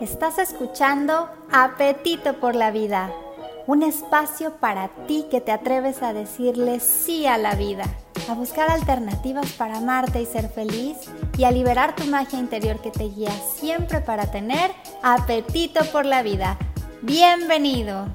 Estás escuchando Apetito por la Vida, un espacio para ti que te atreves a decirle sí a la vida, a buscar alternativas para amarte y ser feliz y a liberar tu magia interior que te guía siempre para tener apetito por la vida. Bienvenido.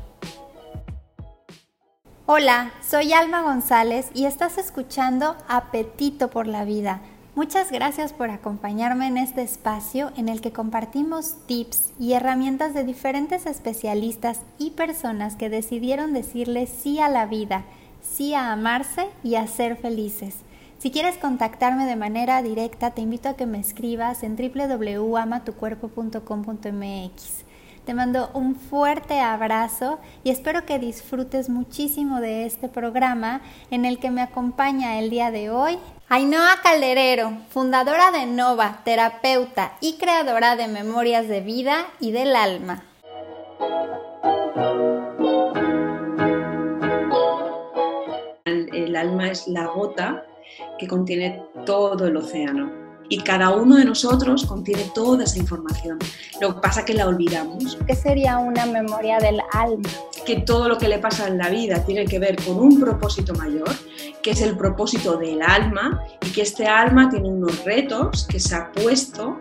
Hola, soy Alma González y estás escuchando Apetito por la Vida Muchas gracias por acompañarme en este espacio en el que compartimos tips y herramientas de diferentes especialistas y personas que decidieron decirle sí a la vida, sí a amarse y a ser felices. Si quieres contactarme de manera directa, te invito a que me escribas en www.amatucuerpo.com.mx. Te mando un fuerte abrazo y espero que disfrutes muchísimo de este programa en el que me acompaña el día de hoy Ainhoa Calderero, fundadora de Nova, terapeuta y creadora de Memorias de Vida y del Alma. El, alma es la gota que contiene todo el océano y cada uno de nosotros contiene toda esa información. Lo que pasa es que la olvidamos. ¿Qué sería una memoria del alma? Que todo lo que le pasa en la vida tiene que ver con un propósito mayor, que es el propósito del alma y que este alma tiene unos retos que se ha puesto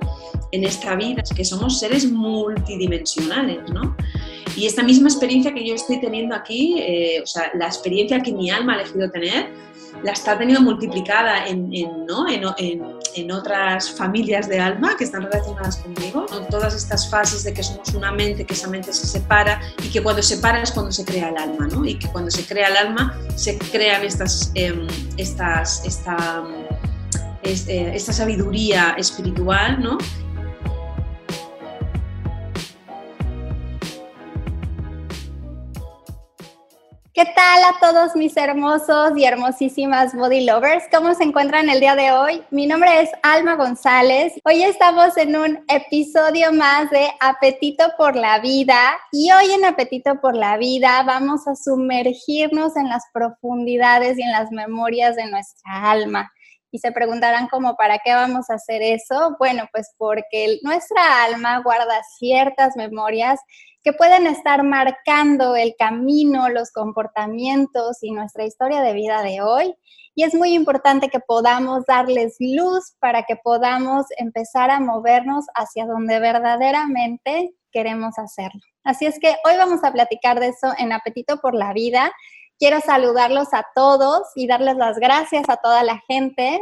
en esta vida, que somos seres multidimensionales, ¿no? Y esta misma experiencia que yo estoy teniendo aquí, eh, o sea, la experiencia que mi alma ha elegido tener, la está teniendo multiplicada en, ¿no? en, otras familias de alma que están relacionadas conmigo. Todas estas fases de que somos una mente, que esa mente se separa y que cuando se separa es cuando se crea el alma, ¿no? y que cuando se crea el alma se crean estas, em, estas, esta, eh, esta sabiduría espiritual ¿no? ¿Qué tal a todos mis hermosos y hermosísimas body lovers? ¿Cómo se encuentran el día de hoy? Mi nombre es Alma González. Hoy estamos en un episodio más de Apetito por la Vida y hoy en Apetito por la Vida vamos a sumergirnos en las profundidades y en las memorias de nuestra alma. Y se preguntarán cómo, ¿para qué vamos a hacer eso? Bueno, pues porque nuestra alma guarda ciertas memorias que pueden estar marcando el camino, los comportamientos y nuestra historia de vida de hoy. Y es muy importante que podamos darles luz para que podamos empezar a movernos hacia donde verdaderamente queremos hacerlo. Así es que hoy vamos a platicar de eso en Apetito por la Vida. Quiero saludarlos a todos y darles las gracias a toda la gente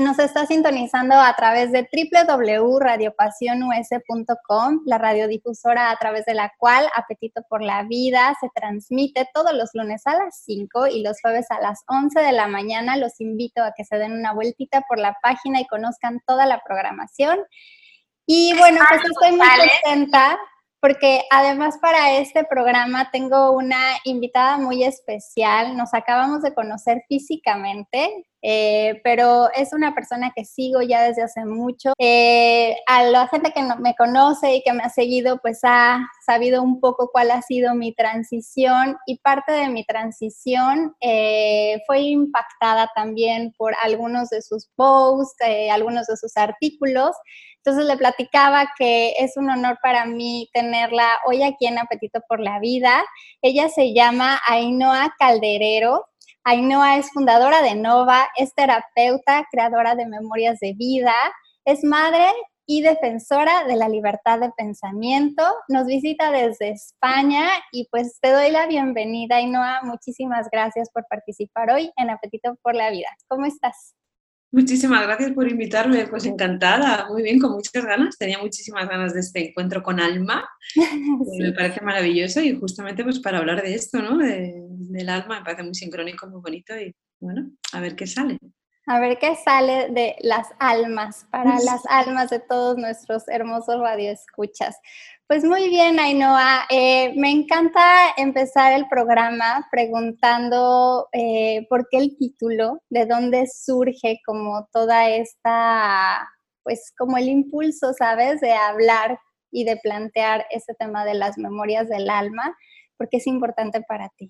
nos está sintonizando a través de www.radiopasionus.com, la radiodifusora a través de la cual Apetito por la Vida se transmite todos los lunes a las 5 y los jueves a las 11 de la mañana. Los invito a que se den una vueltita por la página y conozcan toda la programación. Y bueno, pues estoy muy contenta porque además para este programa tengo una invitada muy especial. Nos acabamos de conocer físicamente, eh, pero es una persona que sigo ya desde hace mucho. Eh, a la gente que me conoce y que me ha seguido, pues ha sabido un poco cuál ha sido mi transición y parte de mi transición eh, fue impactada también por algunos de sus posts, algunos de sus artículos. Entonces le platicaba que es un honor para mí tenerla hoy aquí en Apetito por la Vida. Ella se llama Ainhoa Calderero. Ainhoa es fundadora de Nova, es terapeuta, creadora de memorias de vida, es madre y defensora de la libertad de pensamiento. Nos visita desde España y pues te doy la bienvenida, Ainhoa. Muchísimas gracias por participar hoy en Apetito por la Vida. ¿Cómo estás? Muchísimas gracias por invitarme, pues encantada, muy bien, con muchas ganas, tenía muchísimas ganas de este encuentro con Alma, me parece maravilloso y justamente pues para hablar de esto, ¿no? del alma, me parece muy sincrónico, muy bonito y bueno, a ver qué sale. A ver qué sale de las almas, para las almas de todos nuestros hermosos radioescuchas. Pues muy bien, Ainhoa. Eh, me encanta empezar el programa preguntando eh, por qué el título, de dónde surge como toda esta, pues como el impulso, ¿sabes?, de hablar y de plantear este tema de las memorias del alma, porque es importante para ti.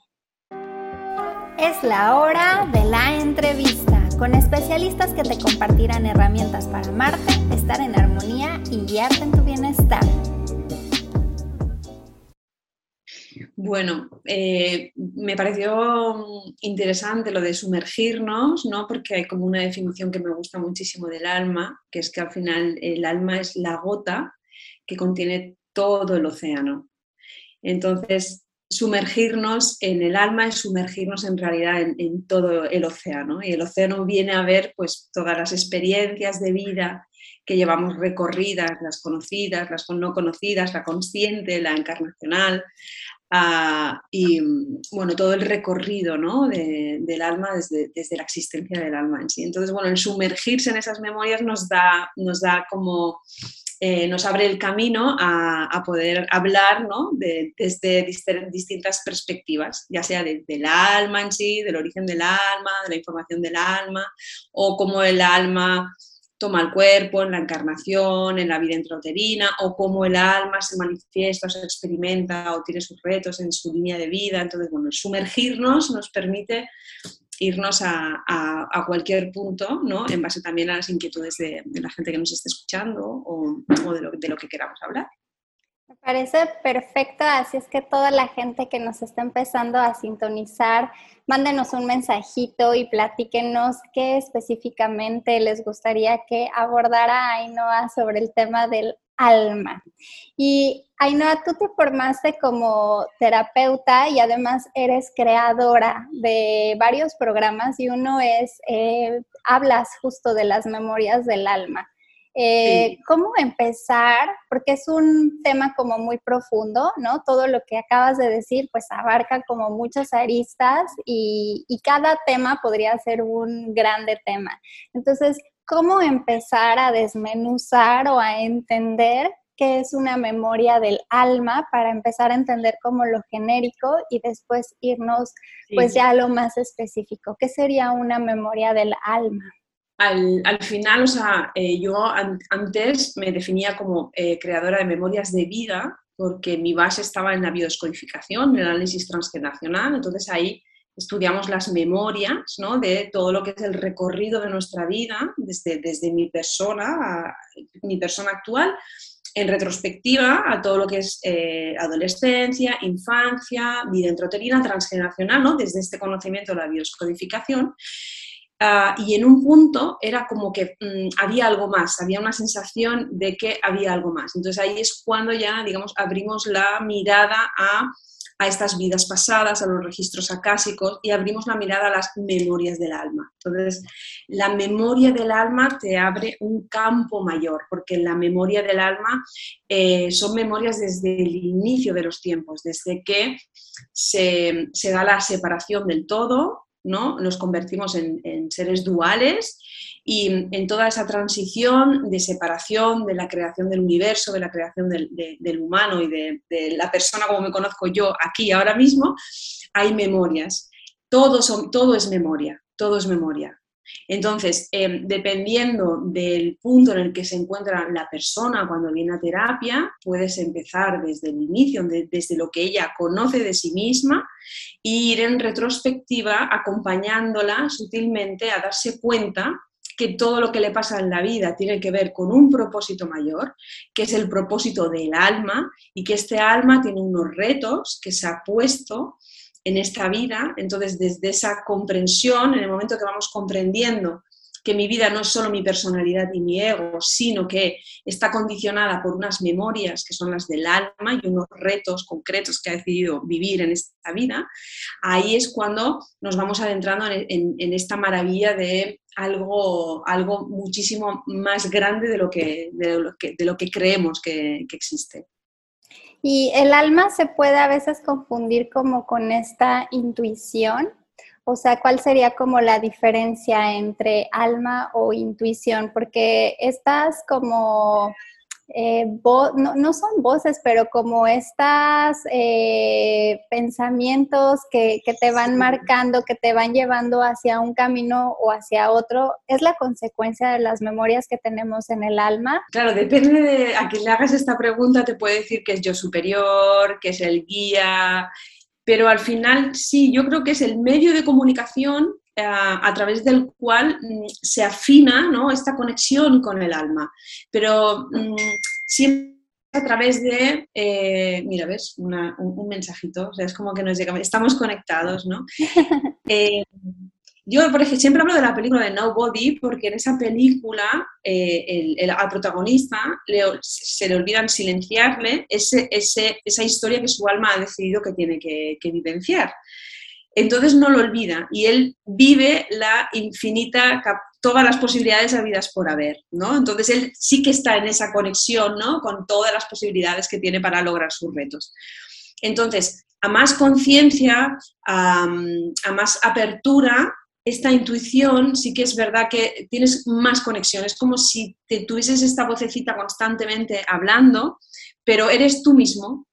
Es la hora de la entrevista con especialistas que te compartirán herramientas para amarte, estar en armonía y guiarte en tu bienestar. Bueno, eh, me pareció interesante lo de sumergirnos, ¿no? porque hay como una definición que me gusta muchísimo del alma, que es que al final el alma es la gota que contiene todo el océano. Entonces, sumergirnos en el alma es sumergirnos en realidad en, todo el océano. Y el océano viene a ver pues, todas las experiencias de vida que llevamos recorridas, las conocidas, las no conocidas, la consciente, la encarnacional, y bueno, todo el recorrido ¿no? del alma desde, desde, la existencia del alma en sí. Entonces, bueno, el sumergirse en esas memorias nos da, nos da como, eh, nos abre el camino a, a poder hablar ¿no? de, desde distintas perspectivas, ya sea del alma en sí, del origen del alma, de la información del alma, o cómo el alma toma el cuerpo en la encarnación, en la vida intrauterina, o cómo el alma se manifiesta, o se experimenta, o tiene sus retos en su línea de vida. Entonces, bueno, sumergirnos nos permite irnos a, cualquier punto, ¿no? En base también a las inquietudes de, la gente que nos esté escuchando o, de lo que queramos hablar. Me parece perfecto, así es que toda la gente que nos está empezando a sintonizar, mándenos un mensajito y platíquenos qué específicamente les gustaría que abordara Ainhoa sobre el tema del alma. Y Ainhoa, tú te formaste como terapeuta y además eres creadora de varios programas y uno es, eh, hablas justo de las memorias del alma. Eh, ¿Cómo empezar? Porque es un tema como muy profundo, ¿no? Todo lo que acabas de decir, pues abarca como muchas aristas y, cada tema podría ser un grande tema. Entonces, ¿cómo empezar a desmenuzar o a entender qué es una memoria del alma para empezar a entender como lo genérico y después irnos pues ya a lo más específico? ¿Qué sería una memoria del alma? Al, final, o sea, eh, yo antes me definía como eh, creadora de memorias de vida porque mi base estaba en la biodescodificación, en el análisis transgeneracional, entonces ahí estudiamos las memorias ¿no? de todo lo que es el recorrido de nuestra vida, desde, desde mi persona, mi persona actual, en retrospectiva a todo lo que es eh, adolescencia, infancia, vida intrauterina, transgeneracional, ¿no? desde este conocimiento de la biodescodificación. Ah, y en un punto era como que mm, había algo más, había una sensación de que había algo más. Entonces ahí es cuando ya, digamos, abrimos la mirada a, a estas vidas pasadas, a los registros acásicos y abrimos la mirada a las memorias del alma. Entonces, la memoria del alma te abre un campo mayor, porque la memoria del alma eh, son memorias desde el inicio de los tiempos, desde que se, se da la separación del todo, ¿no? Nos convertimos en, seres duales y en toda esa transición de separación de la creación del universo, de la creación del, humano y de, la persona como me conozco yo aquí ahora mismo, hay memorias. Todo, todo es memoria, todo es memoria. Entonces, em, dependiendo del punto en el que se encuentra la persona cuando viene a terapia, puedes empezar desde el inicio, desde lo que ella conoce de sí misma, e ir en retrospectiva acompañándola sutilmente a darse cuenta que todo lo que le pasa en la vida tiene que ver con un propósito mayor, que es el propósito del alma, y que este alma tiene unos retos que se ha puesto en esta vida. Entonces, desde esa comprensión, en el momento que vamos comprendiendo que mi vida no es solo mi personalidad y mi ego, sino que está condicionada por unas memorias que son las del alma y unos retos concretos que ha decidido vivir en esta vida, ahí es cuando nos vamos adentrando en, esta maravilla de algo, algo muchísimo más grande de lo que, de lo que, creemos que existe. Y el alma se puede a veces confundir como con esta intuición. O sea, ¿cuál sería como la diferencia entre alma o intuición? Porque estas como eh, no, son voces, pero como estas eh, pensamientos que, te van marcando, que te van llevando hacia un camino o hacia otro, es la consecuencia de las memorias que tenemos en el alma. Claro, depende de a quien le hagas esta pregunta, te puede decir que es yo superior, que es el guía, pero al final sí, yo creo que es el medio de comunicación a, través del cual mm, se afina ¿no? esta conexión con el alma. Pero mm, siempre a través de, eh, mira, ves, un, mensajito, o sea, es como que nos llega, estamos conectados, ¿no? Eh, yo, por ejemplo, siempre hablo de la película de Nobody porque en esa película eh, el, al protagonista se le olvidan silenciarle ese, esa historia que su alma ha decidido que tiene que, que vivenciar. Entonces no lo olvida y él vive la infinita, todas las posibilidades habidas por haber, ¿no? Entonces él sí que está en esa conexión, ¿no? Con todas las posibilidades que tiene para lograr sus retos. Entonces, a más conciencia, a, más apertura, esta intuición sí que es verdad que tienes más conexión. Es como si te tuvieses esta vocecita constantemente hablando, pero eres tú mismo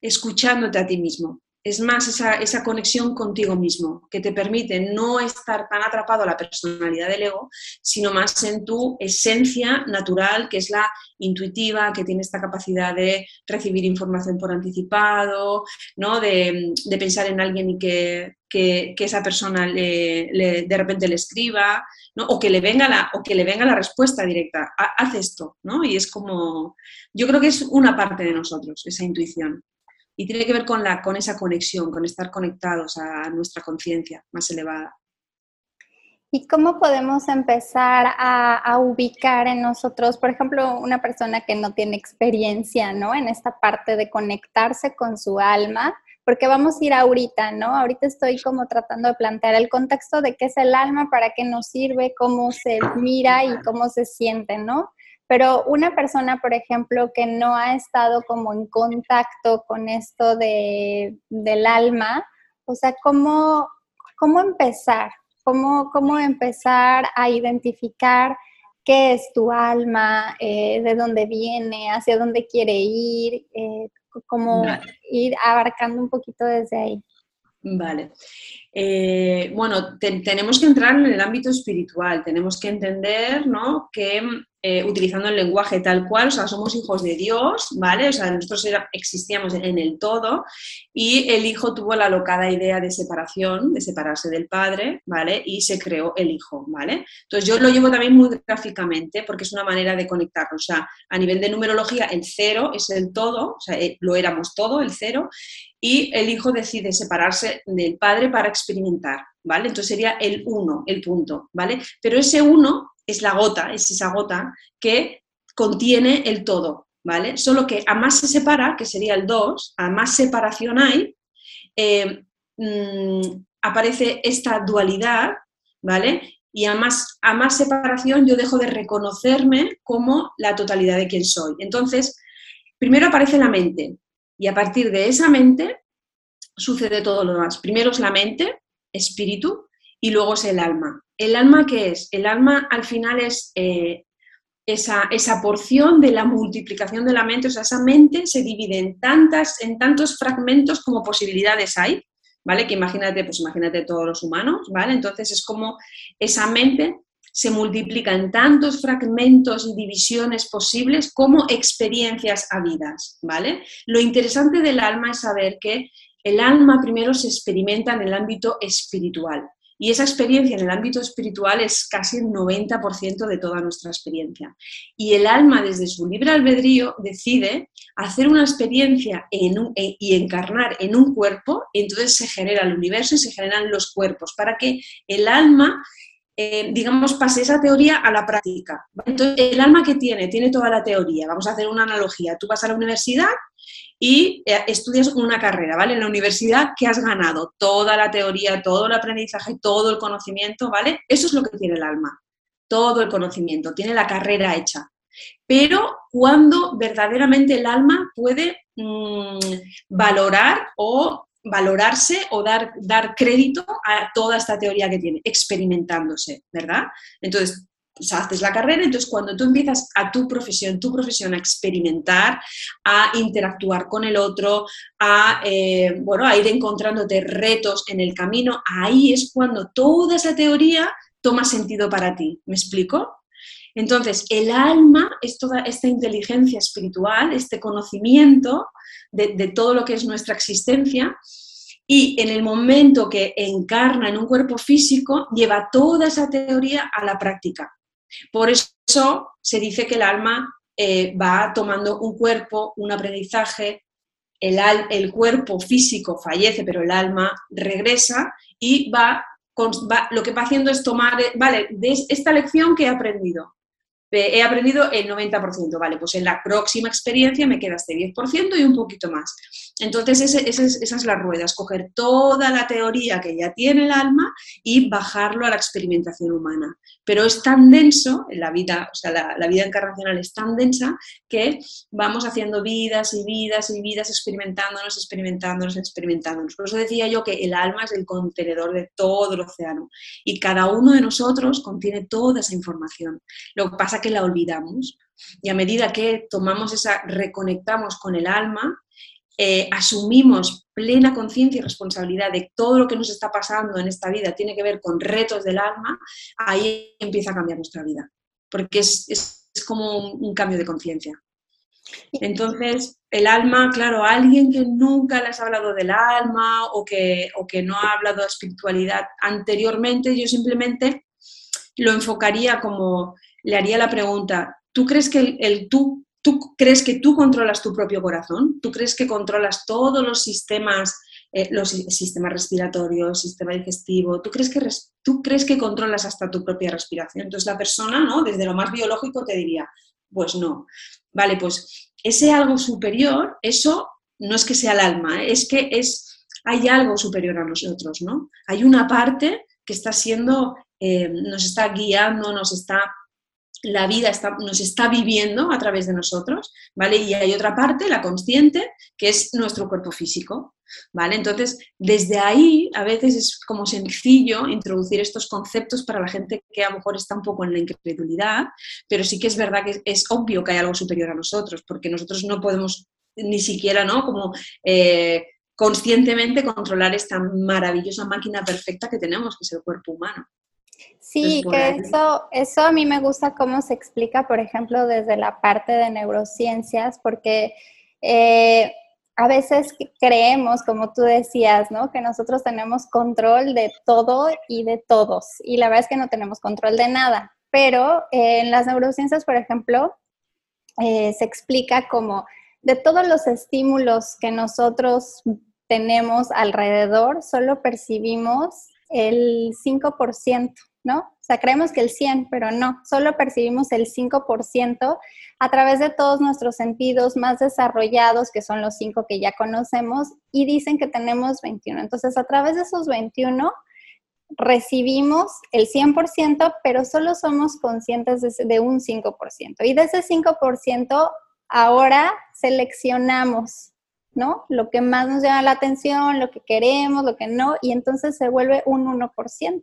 escuchándote a ti mismo es más esa, conexión contigo mismo, que te permite no estar tan atrapado a la personalidad del ego, sino más en tu esencia natural, que es la intuitiva, que tiene esta capacidad de recibir información por anticipado, ¿no? de, pensar en alguien y que, esa persona de repente le escriba, o, que le venga la, o que le venga la respuesta directa, haz esto, ¿no? y es como, yo creo que es una parte de nosotros, esa intuición y tiene que ver con, la, con esa conexión, con estar conectados a nuestra conciencia más elevada. ¿Y cómo podemos empezar a, ubicar en nosotros, por ejemplo, una persona que no tiene experiencia, ¿no? En esta parte de conectarse con su alma, porque vamos a ir ahorita, ¿no? Ahorita estoy como tratando de plantear el contexto de qué es el alma, para qué nos sirve, cómo se mira y cómo se siente, ¿no? Pero una persona, por ejemplo, que no ha estado como en contacto con esto de, del alma, o sea, ¿cómo, cómo empezar? ¿Cómo, ¿Cómo empezar a identificar qué es tu alma, eh, de dónde viene, hacia dónde quiere ir, eh, cómo ir abarcando un poquito desde ahí? Vale. Eh, bueno, tenemos que entrar en el ámbito espiritual, tenemos que entender ¿no? que eh, utilizando el lenguaje tal cual, o sea, somos hijos de Dios, ¿vale? O sea, nosotros existíamos en el todo y el hijo tuvo la locada idea de separación, de separarse del padre, ¿vale? Y se creó el hijo, ¿vale? Entonces yo lo llevo también muy gráficamente porque es una manera de conectarnos, o sea, a nivel de numerología el cero es el todo, o sea, eh, lo éramos todo, el cero, y el hijo decide separarse del padre para experimentar, ¿vale? Entonces sería el uno, el punto, ¿vale? Pero ese uno es la gota, es esa gota que contiene el todo, ¿vale? Solo que a más se separa, que sería el 2, a más separación hay, eh, mm, aparece esta dualidad, ¿vale? Y a más, a más separación yo dejo de reconocerme como la totalidad de quien soy. Entonces, primero aparece la mente y a partir de esa mente sucede todo lo demás. Primero es la mente, espíritu, y luego es el alma. ¿El alma qué es? El alma al final es eh, esa, esa, porción de la multiplicación de la mente, o sea, esa mente se divide en, tantas, en tantos fragmentos como posibilidades hay, ¿vale? Que imagínate, pues imagínate todos los humanos, ¿vale? Entonces es como esa mente se multiplica en tantos fragmentos y divisiones posibles como experiencias habidas, ¿vale? Lo interesante del alma es saber que el alma primero se experimenta en el ámbito espiritual. Y esa experiencia en el ámbito espiritual es casi el 90% de toda nuestra experiencia. Y el alma, desde su libre albedrío, decide hacer una experiencia en eh, y encarnar en un cuerpo, entonces se genera el universo y se generan los cuerpos, para que el alma eh, digamos, pase esa teoría a la práctica. Entonces, el alma que tiene, tiene toda la teoría. Vamos a hacer una analogía. Tú vas a la universidad y eh, estudias una carrera, ¿vale? En la universidad que has ganado toda la teoría, todo el aprendizaje, todo el conocimiento, ¿vale? Eso es lo que tiene el alma, todo el conocimiento, tiene la carrera hecha. Pero cuando verdaderamente el alma puede mm, valorar o valorarse o dar, dar crédito a toda esta teoría que tiene, experimentándose, ¿verdad? Entonces, pues haces la carrera, entonces cuando tú empiezas a tu profesión, tu profesión a experimentar, a interactuar con el otro, a, eh, bueno, a ir encontrándote retos en el camino, ahí es cuando toda esa teoría toma sentido para ti. ¿Me explico? Entonces, el alma es toda esta inteligencia espiritual, este conocimiento de, todo lo que es nuestra existencia, y en el momento que encarna en un cuerpo físico, lleva toda esa teoría a la práctica. Por eso se dice que el alma eh, va tomando un cuerpo, un aprendizaje, el, el, cuerpo físico fallece, pero el alma regresa y va, va, lo que va haciendo es tomar, vale, de esta lección que he aprendido, he aprendido el 90%, vale, pues en la próxima experiencia me queda este 10% y un poquito más. Entonces, esa es la rueda, escoger toda la teoría que ya tiene el alma y bajarlo a la experimentación humana. Pero es tan denso, la vida, o sea, la, vida encarnacional es tan densa que vamos haciendo vidas y vidas y vidas experimentándonos, experimentándonos, experimentándonos. Por eso decía yo que el alma es el contenedor de todo el océano y cada uno de nosotros contiene toda esa información. Lo que pasa es que la olvidamos y a medida que tomamos esa, reconectamos con el alma, eh, asumimos plena conciencia y responsabilidad de todo lo que nos está pasando en esta vida tiene que ver con retos del alma, ahí empieza a cambiar nuestra vida, porque es, como un, cambio de conciencia. Entonces, el alma, claro, alguien que nunca les ha hablado del alma o que, o que no ha hablado de espiritualidad anteriormente, yo simplemente lo enfocaría como, le haría la pregunta, ¿tú crees que el tú ¿Tú crees que tú controlas tu propio corazón? ¿Tú crees que controlas todos los sistemas, eh, los sistemas respiratorios, sistema digestivo? ¿Tú crees, que ¿Tú crees que controlas hasta tu propia respiración? Entonces la persona, ¿no? Desde lo más biológico te diría, pues no. Vale, pues ese algo superior, eso no es que sea el alma, ¿eh? es que es, hay algo superior a nosotros, ¿no? Hay una parte que está siendo, eh, nos está guiando, nos está la vida nos está viviendo a través de nosotros, ¿vale? Y hay otra parte, la consciente, que es nuestro cuerpo físico, ¿vale? Entonces, desde ahí a veces es como sencillo introducir estos conceptos para la gente que a lo mejor está un poco en la incredulidad, pero sí que es verdad que es obvio que hay algo superior a nosotros, porque nosotros no podemos ni siquiera, ¿no? Como... Eh, conscientemente controlar esta maravillosa máquina perfecta que tenemos, que es el cuerpo humano. Sí, que eso, eso a mí me gusta cómo se explica, por ejemplo, desde la parte de neurociencias, porque eh, a veces creemos, como tú decías, ¿no? Que nosotros tenemos control de todo y de todos, y la verdad es que no tenemos control de nada. Pero eh, en las neurociencias, por ejemplo, eh, se explica como de todos los estímulos que nosotros tenemos alrededor, solo percibimos el 5%. ¿No? O sea, creemos que el 100, pero no, solo percibimos el 5% a través de todos nuestros sentidos más desarrollados, que son los 5 que ya conocemos, y dicen que tenemos 21. Entonces, a través de esos 21 recibimos el 100%, pero solo somos conscientes de, un 5%. Y de ese 5%, ahora seleccionamos ¿no? Lo que más nos llama la atención, lo que queremos, lo que no, y entonces se vuelve un 1%.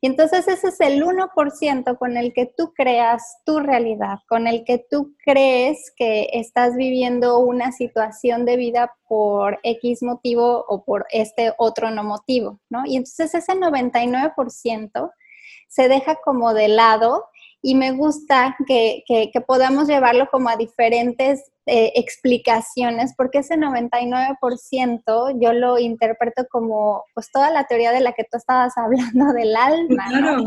Y entonces ese es el 1% con el que tú creas tu realidad, con el que tú crees que estás viviendo una situación de vida por X motivo o por este otro no motivo, ¿no? Y entonces ese 99% se deja como de lado y me gusta que, que, podamos llevarlo como a diferentes eh, explicaciones, porque ese 99% yo lo interpreto como pues toda la teoría de la que tú estabas hablando del alma. Claro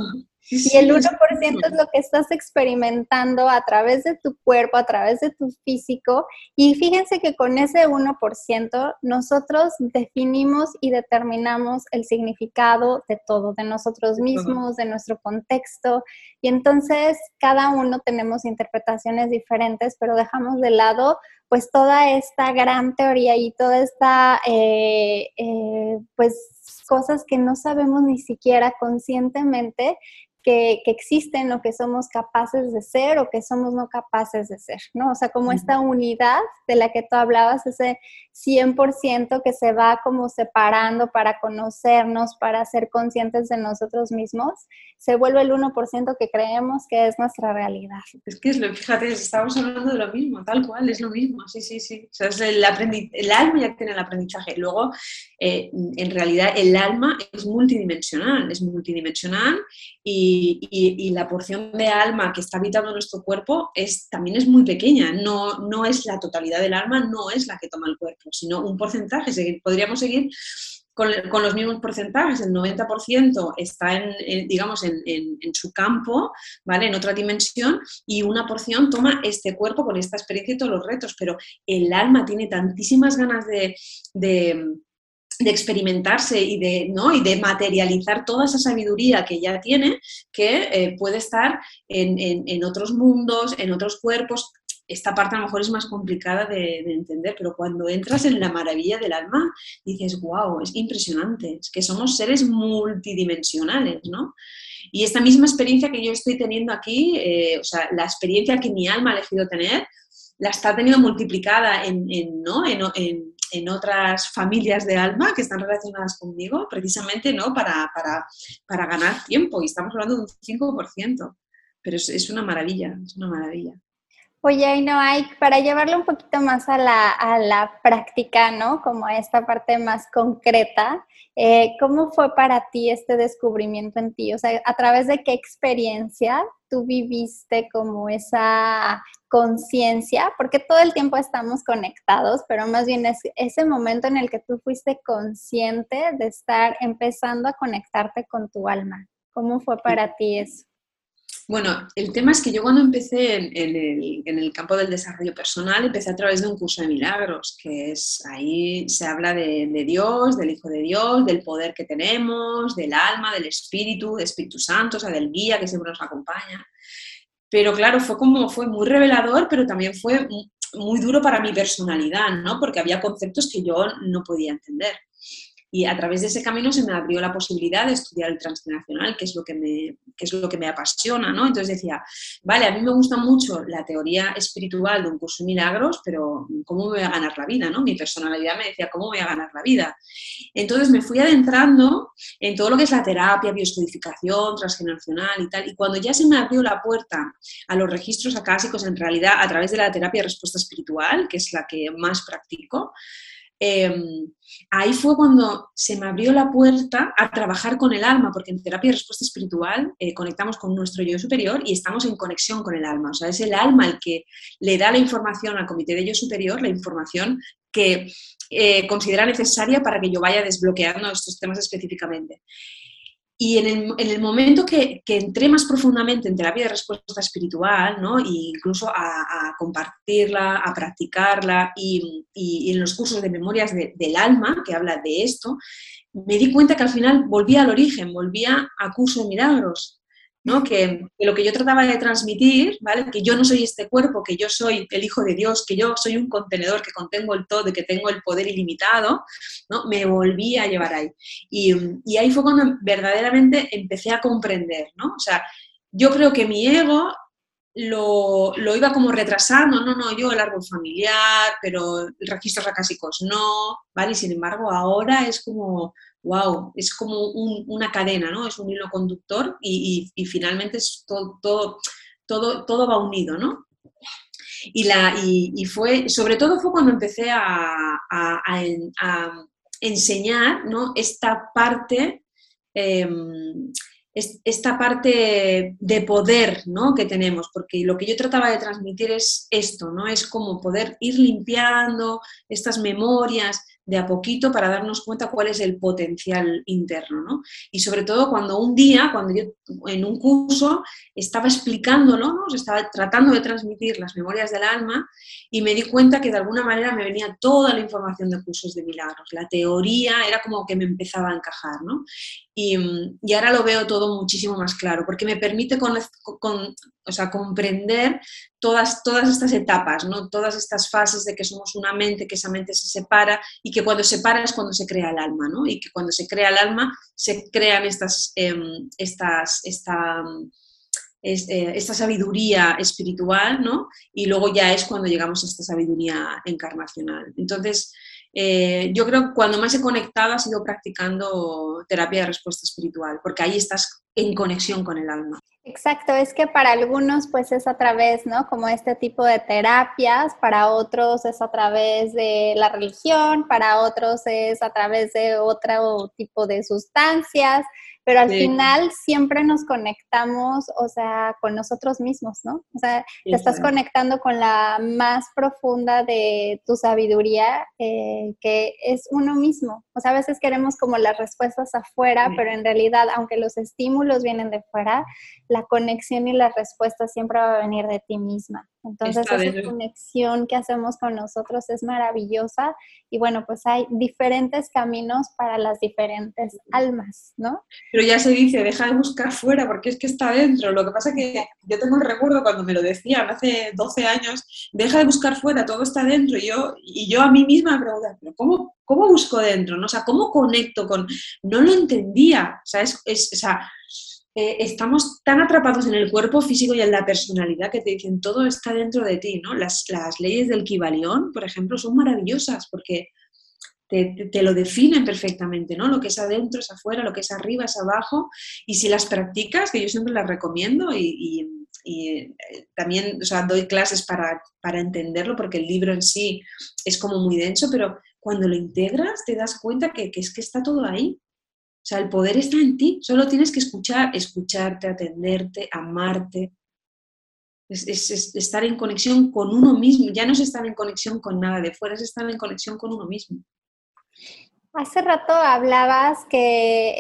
y el 1% es lo que estás experimentando a través de tu cuerpo, a través de tu físico. Y fíjense que con ese 1% nosotros definimos y determinamos el significado de todo, de nosotros mismos, de nuestro contexto. Y entonces cada uno tenemos interpretaciones diferentes, pero dejamos de lado pues toda esta gran teoría y toda esta, eh, eh, pues cosas que no sabemos ni siquiera conscientemente que, existen o que somos capaces de ser o que somos no capaces de ser, ¿no? O sea, como esta unidad de la que tú hablabas, ese 100% que se va como separando para conocernos, para ser conscientes de nosotros mismos, se vuelve el 1% que creemos que es nuestra realidad. Es que es lo, fíjate, estamos hablando de lo mismo, tal cual, es lo mismo, sí, sí, sí. O sea, es el, el alma ya tiene el aprendizaje. Luego, eh, en realidad, el alma es multidimensional, es multidimensional y y, la porción de alma que está habitando nuestro cuerpo es, también es muy pequeña, no, no es la totalidad del alma, no es la que toma el cuerpo, sino un porcentaje. Podríamos seguir con, los mismos porcentajes, el 90% está en, digamos, en, su campo, ¿vale? En otra dimensión, y una porción toma este cuerpo con esta experiencia y todos los retos, pero el alma tiene tantísimas ganas de, experimentarse y de, ¿no? y de materializar toda esa sabiduría que ya tiene, que eh, puede estar en, otros mundos, en otros cuerpos, esta parte a lo mejor es más complicada de, entender, pero cuando entras en la maravilla del alma, dices, wow, es impresionante, es que somos seres multidimensionales, ¿no? Y esta misma experiencia que yo estoy teniendo aquí, eh, o sea, la experiencia que mi alma ha elegido tener, la está teniendo multiplicada en, ¿no? en, otras familias de alma que están relacionadas conmigo, precisamente ¿no? para, para, para ganar tiempo. Y estamos hablando de un 5%. Pero es, es una maravilla, es una maravilla. Oye, no hay, para llevarlo un poquito más a la, a la práctica, ¿no? Como a esta parte más concreta, eh, ¿cómo fue para ti este descubrimiento en ti? O sea, ¿a través de qué experiencia tú viviste como esa conciencia? Porque todo el tiempo estamos conectados, pero más bien es ese momento en el que tú fuiste consciente de estar empezando a conectarte con tu alma. ¿Cómo fue para ti eso? Bueno, el tema es que yo cuando empecé en, el, campo del desarrollo personal, empecé a través de un curso de milagros, que es ahí se habla de, Dios, del Hijo de Dios, del poder que tenemos, del alma, del Espíritu, del Espíritu Santo, o sea, del guía que siempre nos acompaña. Pero claro, fue como, fue muy revelador, pero también fue muy duro para mi personalidad, ¿no? Porque había conceptos que yo no podía entender. Y a través de ese camino se me abrió la posibilidad de estudiar el transgeneracional, que es lo que me, es lo que me apasiona, ¿no? Entonces decía, vale, a mí me gusta mucho la teoría espiritual de un curso de milagros, pero ¿cómo me voy a ganar la vida, no? Mi personalidad me decía, ¿cómo voy a ganar la vida? Entonces me fui adentrando en todo lo que es la terapia, bioscodificación, transgeneracional y tal, y cuando ya se me abrió la puerta a los registros acásicos, en realidad a través de la terapia de respuesta espiritual, que es la que más practico, Em, ahí fue cuando se me abrió la puerta a trabajar con el alma, porque en terapia de respuesta espiritual eh, conectamos con nuestro yo superior y estamos en conexión con el alma. O sea, es el alma el que le da la información al comité de yo superior, la información que eh, considera necesaria para que yo vaya desbloqueando estos temas específicamente. Y en el, momento que, entré más profundamente en terapia de respuesta espiritual, ¿no? e incluso a, compartirla, a practicarla, y, en los cursos de memorias del alma, que habla de esto, me di cuenta que al final volvía al origen, volvía a curso de milagros. Que, lo que yo trataba de transmitir, ¿vale? Que yo no soy este cuerpo, que yo soy el Hijo de Dios, que yo soy un contenedor, que contengo el todo que tengo el poder ilimitado, ¿no? Me volví a llevar ahí. Y, ahí fue cuando verdaderamente empecé a comprender, ¿no? O sea, yo creo que mi ego lo, lo, iba como retrasando, no, no, yo el árbol familiar, pero registros acásicos no, ¿vale? Y sin embargo ahora es como, wow, es como una cadena, ¿no? Es un hilo conductor y, finalmente es todo, todo, todo, todo, va unido, ¿no? Y, la, y, fue, sobre todo fue cuando empecé a, enseñar ¿no? esta parte, em, esta parte de poder ¿no? que tenemos, porque lo que yo trataba de transmitir es esto, ¿no? Es como poder ir limpiando estas memorias, de a poquito para darnos cuenta cuál es el potencial interno, ¿no? Y sobre todo cuando un día, cuando yo en un curso estaba explicándolo, ¿no? estaba tratando de transmitir las memorias del alma y me di cuenta que de alguna manera me venía toda la información de cursos de milagros. La teoría era como que me empezaba a encajar, ¿no? Y, ahora lo veo todo muchísimo más claro, porque me permite con, o sea, comprender todas, todas estas etapas, ¿no? todas estas fases de que somos una mente, que esa mente se separa y que cuando se separa es cuando se crea el alma, ¿no? y que cuando se crea el alma se crean estas, em, estas, esta, eh, esta sabiduría espiritual, ¿no? y luego ya es cuando llegamos a esta sabiduría encarnacional. Entonces, eh, yo creo que cuando más he conectado ha sido practicando terapia de respuesta espiritual, porque ahí estás en conexión con el alma. Exacto, es que para algunos pues es a través, ¿no? Como este tipo de terapias, para otros es a través de la religión, para otros es a través de otro tipo de sustancias. Pero al final siempre nos conectamos, o sea, con nosotros mismos, ¿no? O sea, te estás conectando con la más profunda de tu sabiduría, eh, que es uno mismo. O sea, a veces queremos como las respuestas afuera, pero en realidad, aunque los estímulos vienen de fuera, la conexión y la respuesta siempre va a venir de ti misma. Entonces esa conexión que hacemos con nosotros es maravillosa y bueno, pues hay diferentes caminos para las diferentes almas, ¿no? Pero ya se dice, deja de buscar fuera porque es que está dentro. Lo que pasa es que yo tengo un recuerdo cuando me lo decían hace 12 años, deja de buscar fuera, todo está dentro. Y yo, y yo a mí misma me preguntaba, pero ¿cómo, cómo busco dentro? ¿no? O sea, ¿cómo conecto con...? No lo entendía, o es, sea eh, estamos tan atrapados en el cuerpo físico y en la personalidad que te dicen todo está dentro de ti, ¿no? Las, leyes del Kibalión, por ejemplo, son maravillosas porque te, lo definen perfectamente, ¿no? Lo que es adentro es afuera, lo que es arriba es abajo, y si las practicas, que yo siempre las recomiendo y, eh, también o sea, doy clases para, entenderlo porque el libro en sí es como muy denso, pero cuando lo integras te das cuenta que, que es que está todo ahí, o sea, el poder está en ti, solo tienes que escuchar, escucharte, atenderte, amarte. Es, estar en conexión con uno mismo, ya no es estar en conexión con nada de fuera, es estar en conexión con uno mismo. Hace rato hablabas que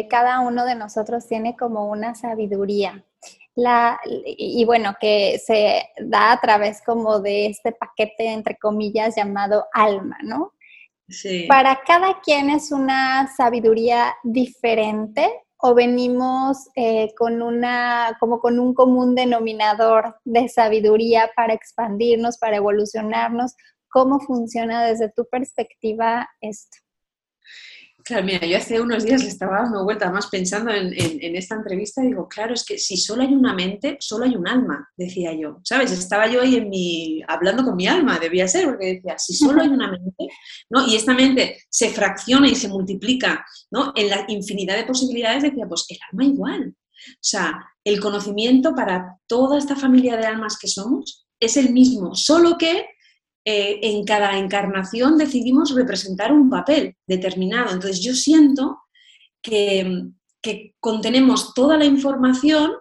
eh, cada uno de nosotros tiene como una sabiduría. La, y bueno, que se da a través como de este paquete, entre comillas, llamado alma, ¿no? Para cada quien es una sabiduría diferente o venimos eh, con una, como con un común denominador de sabiduría para expandirnos, para evolucionarnos. ¿Cómo funciona desde tu perspectiva esto? Claro, mira, yo hace unos días le estaba dando vuelta más pensando en, esta entrevista digo, claro, es que si solo hay una mente, solo hay un alma, decía yo. ¿Sabes? Estaba yo ahí en mi, hablando con mi alma, debía ser, porque decía, si solo hay una mente, ¿no? Y esta mente se fracciona y se multiplica, ¿no? En la infinidad de posibilidades, decía, pues el alma igual. O sea, el conocimiento para toda esta familia de almas que somos es el mismo, solo que eh, en cada encarnación decidimos representar un papel determinado. Entonces yo siento que, contenemos toda la información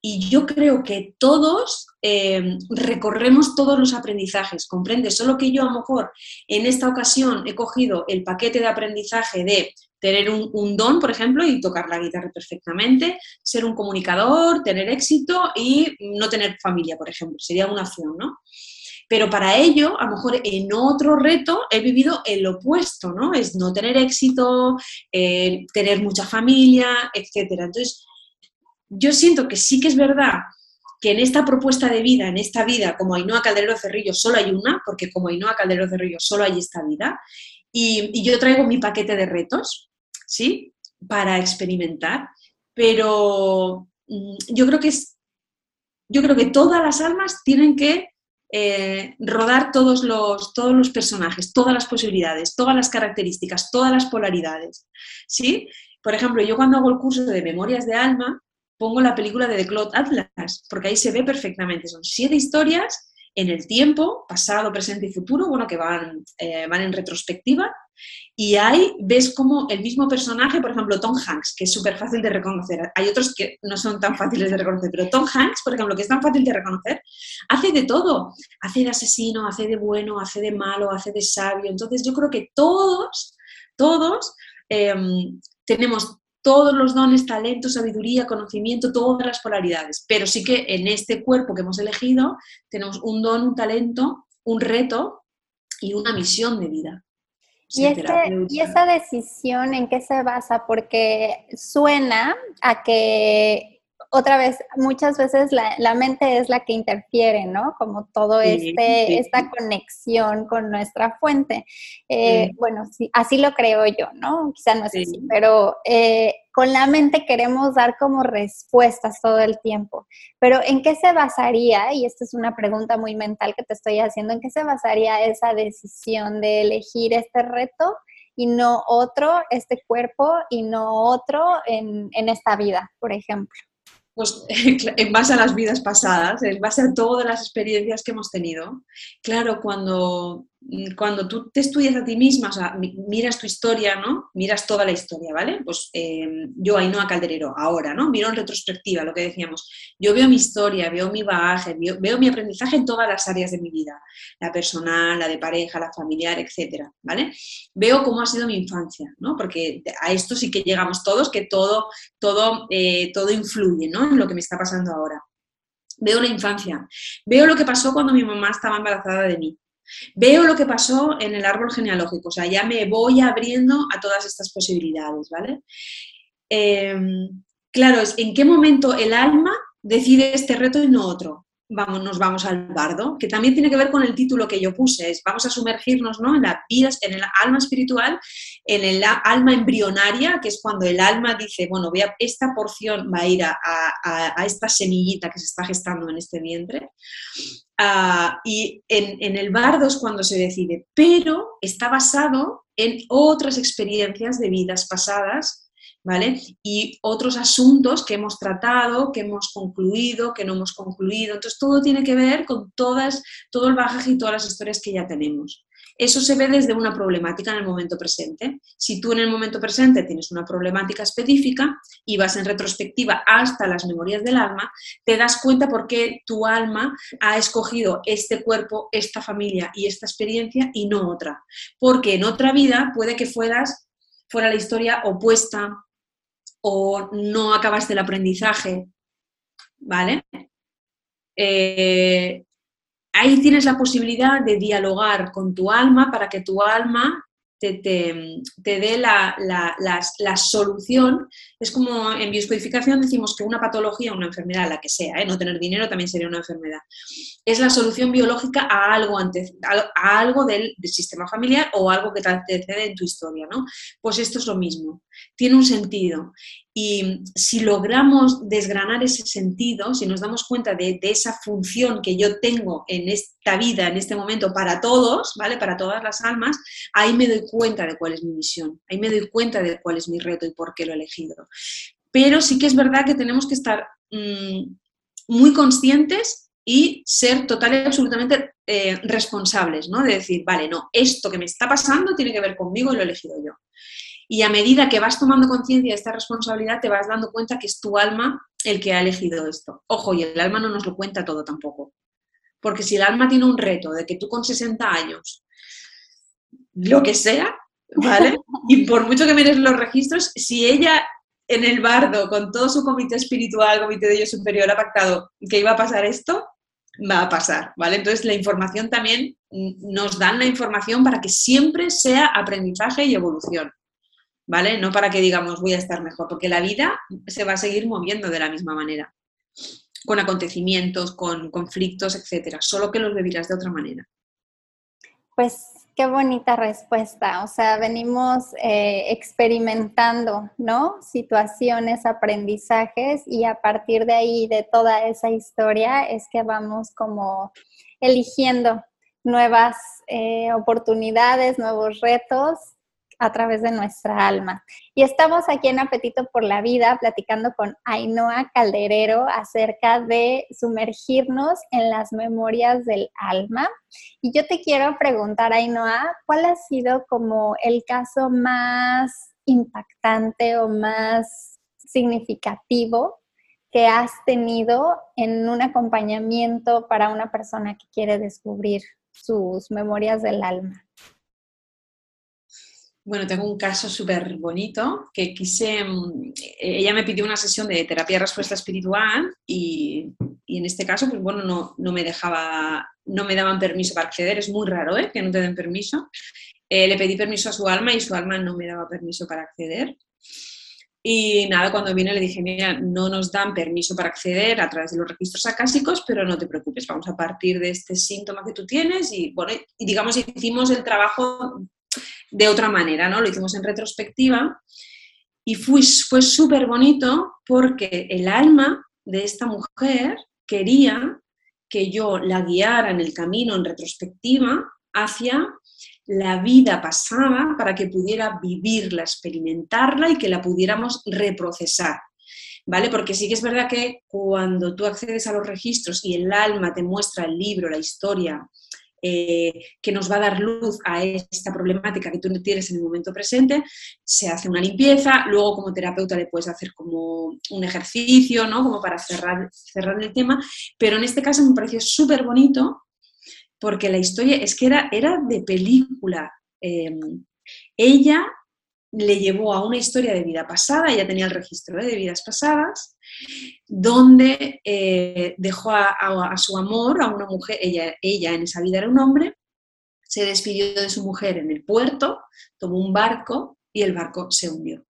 y yo creo que todos eh, recorremos todos los aprendizajes, comprende, solo que yo a lo mejor en esta ocasión he cogido el paquete de aprendizaje de tener un, don, por ejemplo, y tocar la guitarra perfectamente, ser un comunicador, tener éxito y no tener familia, por ejemplo, sería una opción, ¿no? Pero para ello, a lo mejor en otro reto he vivido el opuesto, ¿no? Es no tener éxito, eh, tener mucha familia, etc. Entonces, yo siento que sí que es verdad que en esta propuesta de vida, en esta vida, como Ainhoa Calderero Cerrillo, solo hay una, porque como Ainhoa Calderero Cerrillo solo hay esta vida, y, y yo traigo mi paquete de retos, ¿sí? Para experimentar, pero mm, yo creo que es, yo creo que todas las almas tienen que eh, rodar todos los, todos los personajes, todas las posibilidades, todas las características, todas las polaridades. ¿sí? Por ejemplo, yo cuando hago el curso de Memorias de Alma, pongo la película de The Cloud Atlas, porque ahí se ve perfectamente. Son siete historias en el tiempo, pasado, presente y futuro, bueno, que van, eh, van en retrospectiva, y ahí ves como el mismo personaje, por ejemplo, Tom Hanks, que es súper fácil de reconocer. Hay otros que no son tan fáciles de reconocer, pero Tom Hanks, por ejemplo, que es tan fácil de reconocer, hace de todo. Hace de asesino, hace de bueno, hace de malo, hace de sabio. Entonces yo creo que todos, todos em, tenemos todos los dones, talento, sabiduría, conocimiento, todas las polaridades. Pero sí que en este cuerpo que hemos elegido tenemos un don, un talento, un reto y una misión de vida. ¿Y, ¿Y esa decisión en qué se basa? Porque suena a que otra vez, muchas veces la, mente es la que interfiere, ¿no? Como todo este, esta conexión con nuestra fuente. Eh, bueno, sí, así lo creo yo, ¿no? Quizá no es así, pero eh, con la mente queremos dar como respuestas todo el tiempo. Pero ¿en qué se basaría? Y esta es una pregunta muy mental que te estoy haciendo, ¿en qué se basaría esa decisión de elegir este reto? y no otro, este cuerpo y no otro en, en esta vida, por ejemplo pues en base a las vidas pasadas, en base a todas las experiencias que hemos tenido. Claro, cuando cuando tú te estudias a ti misma, o sea, miras tu historia, ¿no? Miras toda la historia, ¿vale? Pues eh, yo, Ainhoa Calderero, ahora, ¿no? Miro en retrospectiva lo que decíamos. Yo veo mi historia, veo mi bagaje, veo, mi aprendizaje en todas las áreas de mi vida, la personal, la de pareja, la familiar, etcétera, ¿vale? Veo cómo ha sido mi infancia, ¿no? Porque a esto sí que llegamos todos, que todo, todo, eh, todo influye, ¿no? En lo que me está pasando ahora. Veo la infancia, veo lo que pasó cuando mi mamá estaba embarazada de mí, Veo lo que pasó en el árbol genealógico, o sea, ya me voy abriendo a todas estas posibilidades, ¿vale? Em, claro, es en qué momento el alma decide este reto y no otro vamos, nos vamos al bardo, que también tiene que ver con el título que yo puse, es vamos a sumergirnos ¿no? en la vida, en el alma espiritual, en el alma embrionaria, que es cuando el alma dice, bueno, voy a, esta porción va a ir a, esta semillita que se está gestando en este vientre. Ah, y en el bardo es cuando se decide, pero está basado en otras experiencias de vidas pasadas ¿vale? Y otros asuntos que hemos tratado, que hemos concluido, que no hemos concluido. Entonces, todo tiene que ver con todas, todo el bagaje y todas las historias que ya tenemos. Eso se ve desde una problemática en el momento presente. Si tú en el momento presente tienes una problemática específica y vas en retrospectiva hasta las memorias del alma, te das cuenta por qué tu alma ha escogido este cuerpo, esta familia y esta experiencia y no otra. Porque en otra vida puede que fueras fuera la historia opuesta o no acabaste el aprendizaje, ¿vale? Eh, ahí tienes la posibilidad de dialogar con tu alma para que tu alma te, dé la, solución. Es como en bioscodificación decimos que una patología, una enfermedad, la que sea, ¿eh? no tener dinero también sería una enfermedad, es la solución biológica a algo, antes, a algo del, sistema familiar o algo que te antecede en tu historia. ¿no? Pues esto es lo mismo, tiene un sentido. Y si logramos desgranar ese sentido, si nos damos cuenta de, esa función que yo tengo en esta vida, en este momento, para todos, ¿vale? Para todas las almas, ahí me doy cuenta de cuál es mi misión, ahí me doy cuenta de cuál es mi reto y por qué lo he elegido. Pero sí que es verdad que tenemos que estar mm, muy conscientes y ser total y absolutamente eh, responsables, ¿no? De decir, vale, no, esto que me está pasando tiene que ver conmigo y lo he elegido yo. Y a medida que vas tomando conciencia de esta responsabilidad, te vas dando cuenta que es tu alma el que ha elegido esto. Ojo, y el alma no nos lo cuenta todo tampoco. Porque si el alma tiene un reto de que tú con 60 años, lo que sea, ¿vale? Y por mucho que mires los registros, si ella en el bardo, con todo su comité espiritual, comité de ellos superior, ha pactado que iba a pasar esto, va a pasar, ¿vale? Entonces la información también nos dan la información para que siempre sea aprendizaje y evolución. ¿Vale? No para que digamos voy a estar mejor, porque la vida se va a seguir moviendo de la misma manera, con acontecimientos, con conflictos, etcétera, solo que los vivirás de otra manera. Pues qué bonita respuesta, o sea, venimos eh, experimentando, ¿no? Situaciones, aprendizajes y a partir de ahí, de toda esa historia, es que vamos como eligiendo nuevas eh, oportunidades, nuevos retos a través de nuestra alma. Y estamos aquí en Apetito por la Vida platicando con Ainhoa Calderero acerca de sumergirnos en las memorias del alma. Y yo te quiero preguntar, Ainhoa, ¿cuál ha sido como el caso más impactante o más significativo que has tenido en un acompañamiento para una persona que quiere descubrir sus memorias del alma? Bueno, tengo un caso súper bonito que quise, mm, ella me pidió una sesión de terapia respuesta espiritual y, en este caso, pues bueno, no, no, me dejaba, no me daban permiso para acceder, es muy raro ¿eh? que no te den permiso. Eh, le pedí permiso a su alma y su alma no me daba permiso para acceder. Y nada, cuando vine le dije, mira, no nos dan permiso para acceder a través de los registros acásicos, pero no te preocupes, vamos a partir de este síntoma que tú tienes y, bueno, y digamos, hicimos el trabajo de otra manera, ¿no? Lo hicimos en retrospectiva y fue, fue súper bonito porque el alma de esta mujer quería que yo la guiara en el camino en retrospectiva hacia la vida pasada para que pudiera vivirla, experimentarla y que la pudiéramos reprocesar. ¿Vale? Porque sí que es verdad que cuando tú accedes a los registros y el alma te muestra el libro, la historia, eh, que nos va a dar luz a esta problemática que tú tienes en el momento presente, se hace una limpieza, luego como terapeuta le puedes hacer como un ejercicio, ¿no? Como para cerrar, cerrar el tema, pero en este caso me pareció súper bonito porque la historia es que era, era de película. Em, ella le llevó a una historia de vida pasada, ella tenía el registro ¿eh? de vidas pasadas, donde eh, dejó a, su amor, a una mujer, ella, en esa vida era un hombre, se despidió de su mujer en el puerto, tomó un barco y el barco se hundió.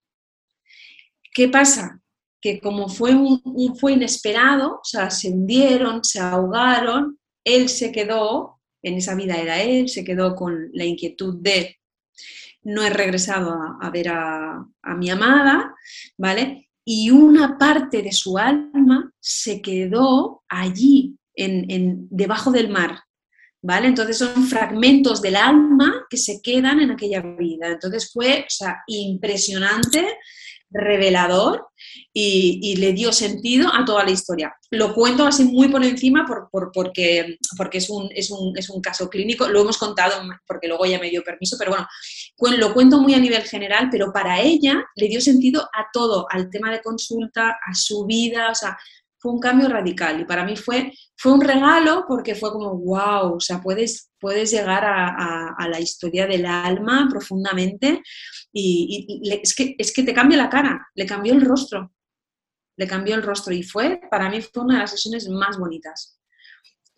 ¿Qué pasa? Que como fue, un, fue inesperado, o sea, se hundieron, se ahogaron, él se quedó, en esa vida era él, se quedó con la inquietud de no he regresado a, ver a, mi amada, ¿vale? Y una parte de su alma se quedó allí, en, debajo del mar, ¿vale? Entonces son fragmentos del alma que se quedan en aquella vida. Entonces fue, o sea, impresionante revelador y, le dio sentido a toda la historia. Lo cuento así muy por encima por, porque, porque es, un, es, un, es, un, caso clínico, lo hemos contado porque luego ella me dio permiso, pero bueno, lo cuento muy a nivel general, pero para ella le dio sentido a todo, al tema de consulta, a su vida, o sea, fue un cambio radical y para mí fue, fue un regalo porque fue como, wow, o sea, puedes, puedes llegar a, la historia del alma profundamente y, es, que, es que te cambia la cara, le cambió el rostro, le cambió el rostro y fue, para mí fue una de las sesiones más bonitas,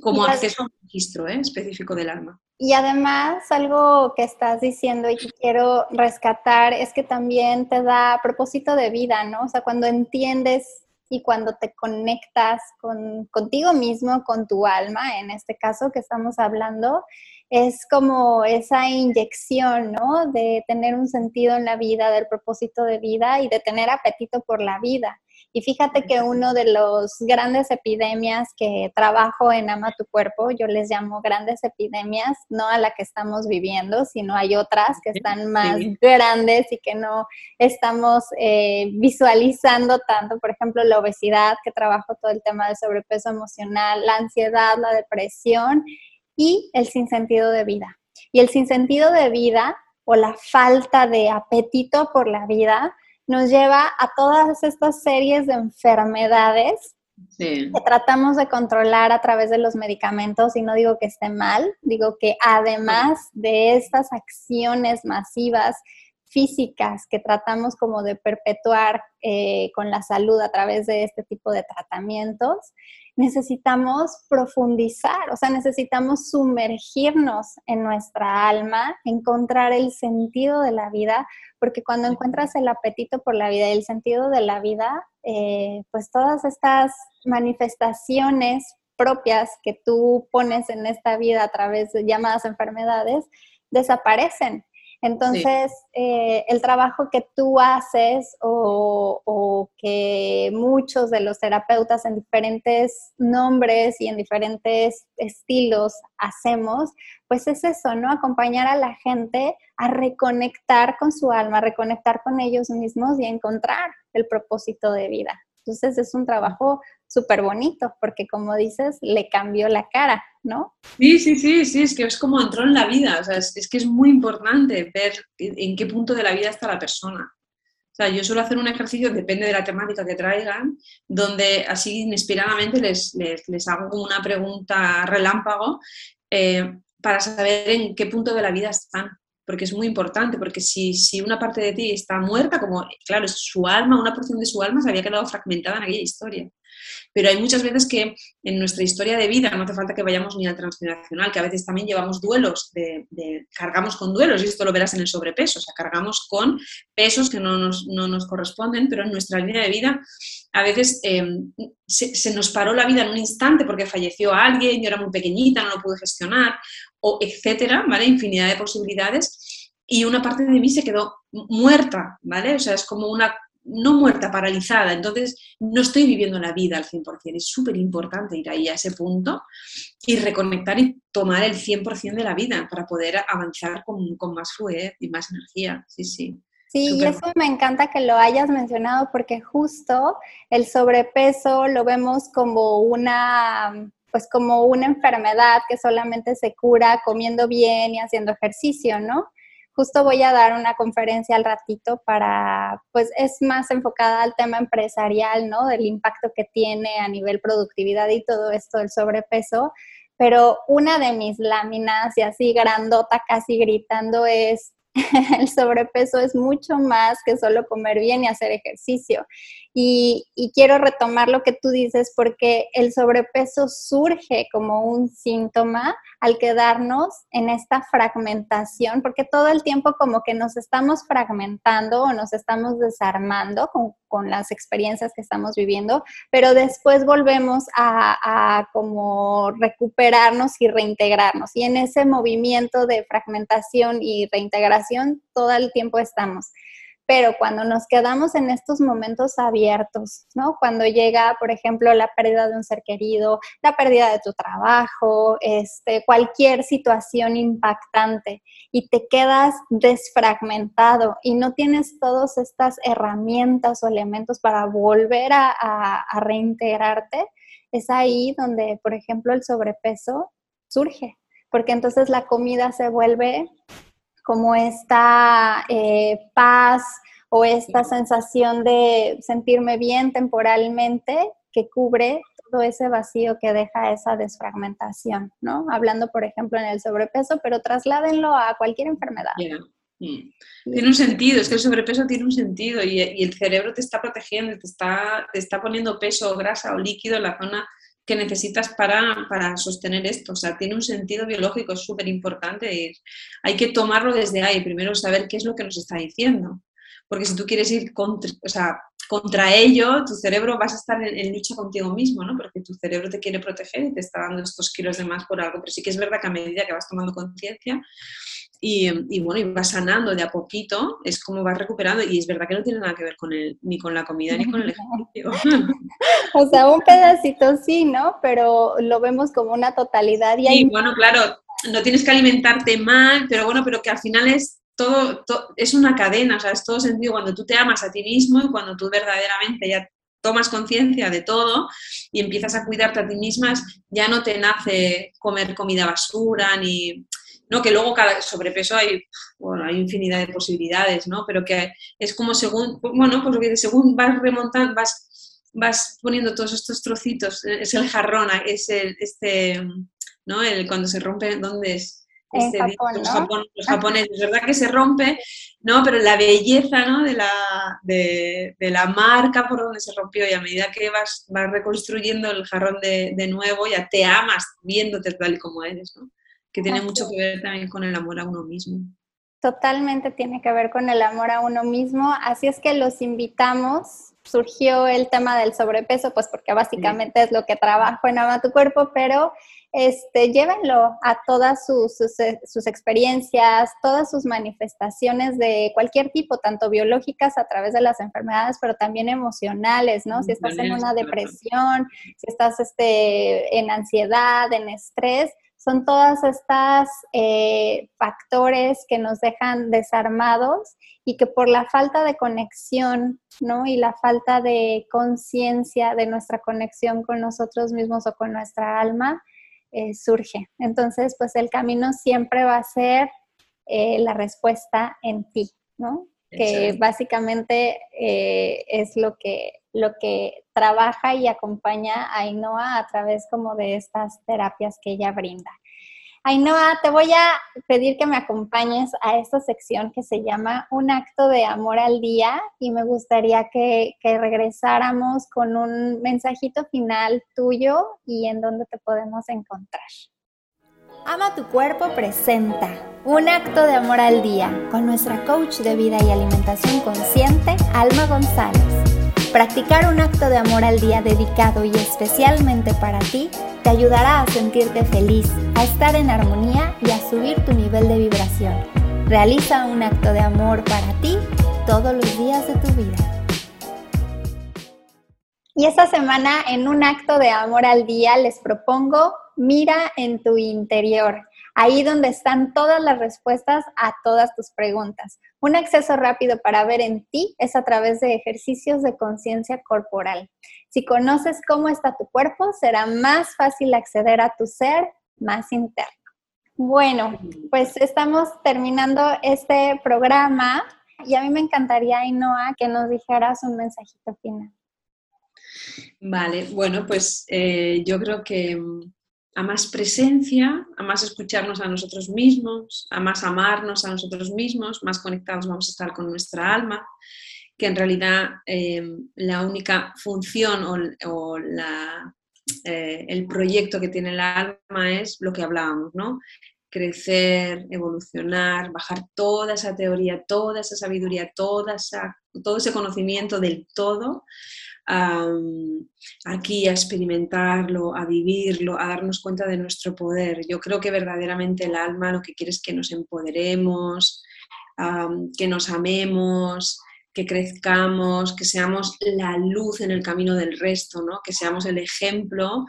como acceso a un registro ¿eh? específico del alma. Y además, algo que estás diciendo y que quiero rescatar es que también te da propósito de vida, ¿no? O sea, cuando entiendes y cuando te conectas con, contigo mismo, con tu alma, en este caso que estamos hablando, es como esa inyección, ¿no? De tener un sentido en la vida, del propósito de vida y de tener apetito por la vida. Y fíjate que uno de los grandes epidemias que trabajo en Ama tu Cuerpo, yo les llamo grandes epidemias, no a la que estamos viviendo, sino hay otras que están más grandes y que no estamos eh, visualizando tanto. Por ejemplo, la obesidad, que trabajo todo el tema del sobrepeso emocional, la ansiedad, la depresión y el sinsentido de vida. Y el sinsentido de vida o la falta de apetito por la vida nos lleva a todas estas series de enfermedades que tratamos de controlar a través de los medicamentos y no digo que esté mal, digo que además de estas acciones masivas físicas que tratamos como de perpetuar eh, con la salud a través de este tipo de tratamientos, necesitamos profundizar, o sea, necesitamos sumergirnos en nuestra alma, encontrar el sentido de la vida, porque cuando encuentras el apetito por la vida y el sentido de la vida, eh, pues todas estas manifestaciones propias que tú pones en esta vida a través de llamadas enfermedades desaparecen. Entonces, eh, el trabajo que tú haces o, que muchos de los terapeutas en diferentes nombres y en diferentes estilos hacemos, pues es eso, ¿no? Acompañar a la gente a reconectar con su alma, a reconectar con ellos mismos y encontrar el propósito de vida. Entonces, es un trabajo súper bonito, porque como dices, le cambió la cara, ¿no? Sí, sí, sí, sí, es que es como entró en la vida, o sea, es, que es muy importante ver en qué punto de la vida está la persona. O sea, yo suelo hacer un ejercicio, depende de la temática que traigan, donde así inesperadamente les, les, hago como una pregunta relámpago eh, para saber en qué punto de la vida están porque es muy importante, porque si, si, una parte de ti está muerta, como, claro, su alma, una porción de su alma se había quedado fragmentada en aquella historia. Pero hay muchas veces que en nuestra historia de vida no hace falta que vayamos ni al transgeneracional, que a veces también llevamos duelos, de, cargamos con duelos, y esto lo verás en el sobrepeso, o sea, cargamos con pesos que no nos, no nos corresponden, pero en nuestra línea de vida a veces em, se, nos paró la vida en un instante porque falleció alguien, yo era muy pequeñita, no lo pude gestionar, o etcétera, ¿vale? Infinidad de posibilidades. Y una parte de mí se quedó muerta, ¿vale? O sea, es como una no muerta, paralizada, entonces no estoy viviendo la vida al 100%. Es súper importante ir ahí a ese punto y reconectar y tomar el 100% de la vida para poder avanzar con, más fluidez y más energía. Sí, sí. Sí, y eso me encanta que lo hayas mencionado porque justo el sobrepeso lo vemos como una pues como una enfermedad que solamente se cura comiendo bien y haciendo ejercicio, ¿no? Justo voy a dar una conferencia al ratito para, pues es más enfocada al tema empresarial, ¿no? Del impacto que tiene a nivel productividad y todo esto del sobrepeso. Pero una de mis láminas y así grandota, casi gritando, es el sobrepeso es mucho más que solo comer bien y hacer ejercicio. Y, quiero retomar lo que tú dices porque el sobrepeso surge como un síntoma al quedarnos en esta fragmentación, porque todo el tiempo como que nos estamos fragmentando o nos estamos desarmando con, las experiencias que estamos viviendo, pero después volvemos a, a como recuperarnos y reintegrarnos. Y en ese movimiento de fragmentación y reintegración todo el tiempo estamos pero cuando nos quedamos en estos momentos abiertos, ¿no? Cuando llega, por ejemplo, la pérdida de un ser querido, la pérdida de tu trabajo, este, cualquier situación impactante y te quedas desfragmentado y no tienes todas estas herramientas o elementos para volver a, a reintegrarte, es ahí donde, por ejemplo, el sobrepeso surge, porque entonces la comida se vuelve como esta eh, paz o esta sensación de sentirme bien temporalmente que cubre todo ese vacío que deja esa desfragmentación, ¿no? Hablando, por ejemplo, en el sobrepeso, pero trasládenlo a cualquier enfermedad. Mm. Tiene un sentido, es que el sobrepeso tiene un sentido y, y, el cerebro te está protegiendo, te está, te está poniendo peso, grasa o líquido en la zona que necesitas para, para, sostener esto. O sea, tiene un sentido biológico, súper importante. Hay que tomarlo desde ahí, primero saber qué es lo que nos está diciendo. Porque si tú quieres ir contra, contra ello, tu cerebro vas a estar en, en, lucha contigo mismo, ¿no? Porque tu cerebro te quiere proteger y te está dando estos kilos de más por algo. Pero sí que es verdad que a medida que vas tomando conciencia, y, bueno, y vas sanando de a poquito, es como vas recuperando y es verdad que no tiene nada que ver con el, ni con la comida ni con el ejercicio. o sea, un pedacito sí, ¿no? Pero lo vemos como una totalidad. Y sí, bueno, claro, no tienes que alimentarte mal, pero bueno, pero que al final es todo, es una cadena, o sea, es todo sentido cuando tú te amas a ti mismo y cuando tú verdaderamente ya tomas conciencia de todo y empiezas a cuidarte a ti mismas, ya no te nace comer comida basura ni ¿no? Que luego cada sobrepeso hay, bueno, hay infinidad de posibilidades, ¿no? Pero que es como según, bueno, pues lo que según vas remontando, vas, vas poniendo todos estos trocitos, es el jarrón, es el, este, ¿no? El, cuando se rompe, ¿dónde es? Este, los, japoneses, es verdad que se rompe, ¿no? Pero la belleza, ¿no? De la, de, de, la marca por donde se rompió y a medida que vas, vas reconstruyendo el jarrón de, de nuevo, ya te amas viéndote tal y como eres, ¿no? Que tiene mucho que ver también con el amor a uno mismo. Totalmente tiene que ver con el amor a uno mismo, así es que los invitamos. Surgió el tema del sobrepeso, pues porque básicamente es lo que trabajo en Ama tu Cuerpo, pero este, llévenlo a todas sus, sus, experiencias, todas sus manifestaciones de cualquier tipo, tanto biológicas a través de las enfermedades, pero también emocionales, ¿no? Si estás en una depresión, si estás este, en ansiedad, en estrés, son todas estas eh, factores que nos dejan desarmados y que por la falta de conexión, ¿no? Y la falta de conciencia de nuestra conexión con nosotros mismos o con nuestra alma, eh, surge. Entonces, pues el camino siempre va a ser eh, la respuesta en ti, ¿no? Que básicamente es lo que lo que trabaja y acompaña a Ainhoa a través como de estas terapias que ella brinda. Ainhoa, te voy a pedir que me acompañes a esta sección que se llama Un acto de amor al día y me gustaría que, que regresáramos con un mensajito final tuyo y en dónde te podemos encontrar. Ama tu cuerpo presenta un acto de amor al día con nuestra coach de vida y alimentación consciente, Alma González. Practicar un acto de amor al día dedicado y especialmente para ti te ayudará a sentirte feliz, a estar en armonía y a subir tu nivel de vibración. Realiza un acto de amor para ti todos los días de tu vida. Y esta semana en un acto de amor al día les propongo Mira en tu interior, ahí donde están todas las respuestas a todas tus preguntas. Un acceso rápido para ver en ti es a través de ejercicios de conciencia corporal. Si conoces cómo está tu cuerpo, será más fácil acceder a tu ser más interno. Bueno, pues estamos terminando este programa y a mí me encantaría, Ainhoa, que nos dijeras un mensajito final. Vale, bueno, pues eh, yo creo que mm, a más presencia, a más escucharnos a nosotros mismos, a más amarnos a nosotros mismos, más conectados vamos a estar con nuestra alma, que en realidad eh, la única función o, eh, el proyecto que tiene el alma es lo que hablábamos, ¿no? Crecer, evolucionar, bajar toda esa teoría, toda esa sabiduría, toda todo ese conocimiento del todo aquí a experimentarlo, a vivirlo, a darnos cuenta de nuestro poder. Yo creo que verdaderamente el alma lo que quiere es que nos empoderemos, que nos amemos, que crezcamos, que seamos la luz en el camino del resto, ¿no? que seamos el ejemplo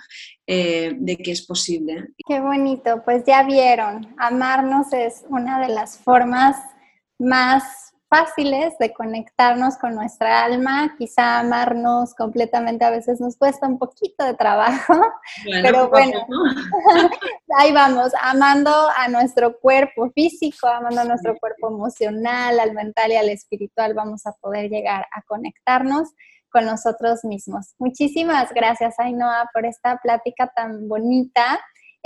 eh, de que es posible. Qué bonito, pues ya vieron, amarnos es una de las formas más fáciles de conectarnos con nuestra alma, quizá amarnos completamente a veces nos cuesta un poquito de trabajo, pero bueno, ahí vamos, amando a nuestro cuerpo físico, amando a nuestro cuerpo emocional, al mental y al espiritual, vamos a poder llegar a conectarnos con nosotros mismos. Muchísimas gracias, Ainhoa, por esta plática tan bonita.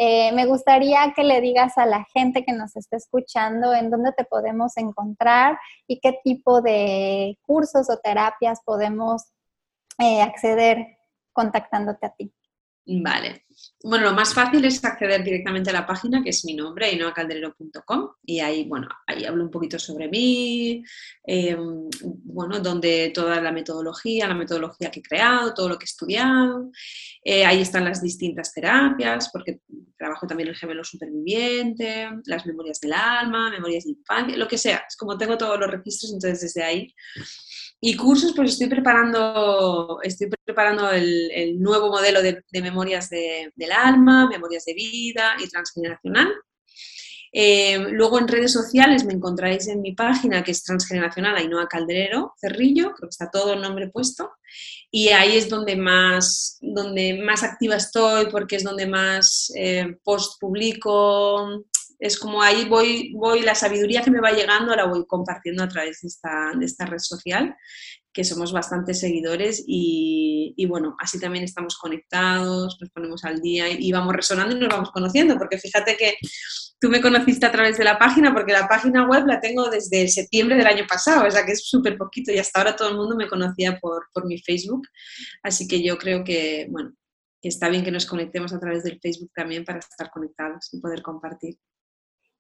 Eh, me gustaría que le digas a la gente que nos está escuchando en dónde te podemos encontrar y qué tipo de cursos o terapias podemos eh, acceder contactándote a ti. Vale. Bueno, lo más fácil es acceder directamente a la página, que es mi nombre, ainoacalderero.com, y ahí, bueno, ahí hablo un poquito sobre mí, em, bueno, donde toda la metodología, la metodología que he creado, todo lo que he estudiado, eh, ahí están las distintas terapias, porque trabajo también el gemelo superviviente, las memorias del alma, memorias de infancia, lo que sea, es como tengo todos los registros, entonces desde ahí y cursos, pues estoy preparando, estoy preparando el, nuevo modelo de, memorias del alma, memorias de vida y transgeneracional. Eh, luego en redes sociales me encontráis en mi página que es transgeneracional Ainhoa Calderero Cerrillo, creo que está todo el nombre puesto. Y ahí es donde más, donde más activa estoy porque es donde más eh, post publico, es como ahí voy, voy, la sabiduría que me va llegando la voy compartiendo a través de esta, de esta red social, que somos bastantes seguidores y, bueno, así también estamos conectados, nos ponemos al día y vamos resonando y nos vamos conociendo, porque fíjate que tú me conociste a través de la página, porque la página web la tengo desde septiembre del año pasado, o sea que es súper poquito y hasta ahora todo el mundo me conocía por, por mi Facebook, así que yo creo que, bueno, que está bien que nos conectemos a través del Facebook también para estar conectados y poder compartir.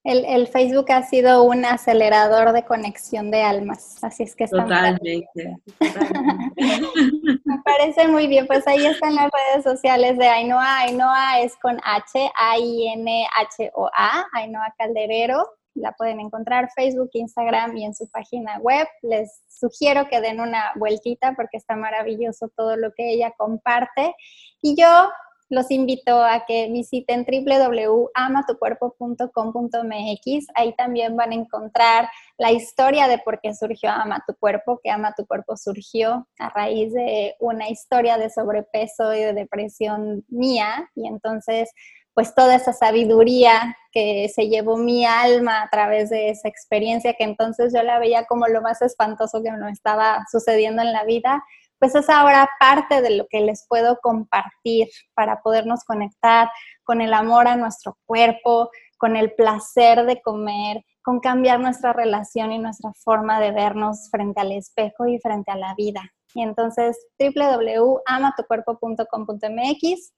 El, Facebook ha sido un acelerador de conexión de almas, así es que Totalmente. Me parece muy bien, pues ahí están las redes sociales de Ainhoa. Ainhoa es con H, A-I-N-H-O-A, Ainhoa Calderero. La pueden encontrar Facebook, Instagram y en su página web. Les sugiero que den una vueltita porque está maravilloso todo lo que ella comparte. Y yo los invito a que visiten www.amatucuerpo.com.mx. Ahí también van a encontrar la historia de por qué surgió Ama tu Cuerpo, que Ama tu Cuerpo surgió a raíz de una historia de sobrepeso y de depresión mía. Y entonces, pues toda esa sabiduría que se llevó mi alma a través de esa experiencia, que entonces yo la veía como lo más espantoso que me estaba sucediendo en la vida, pues es ahora parte de lo que les puedo compartir para podernos conectar con el amor a nuestro cuerpo, con el placer de comer, con cambiar nuestra relación y nuestra forma de vernos frente al espejo y frente a la vida. Y entonces www.amatucuerpo.com.mx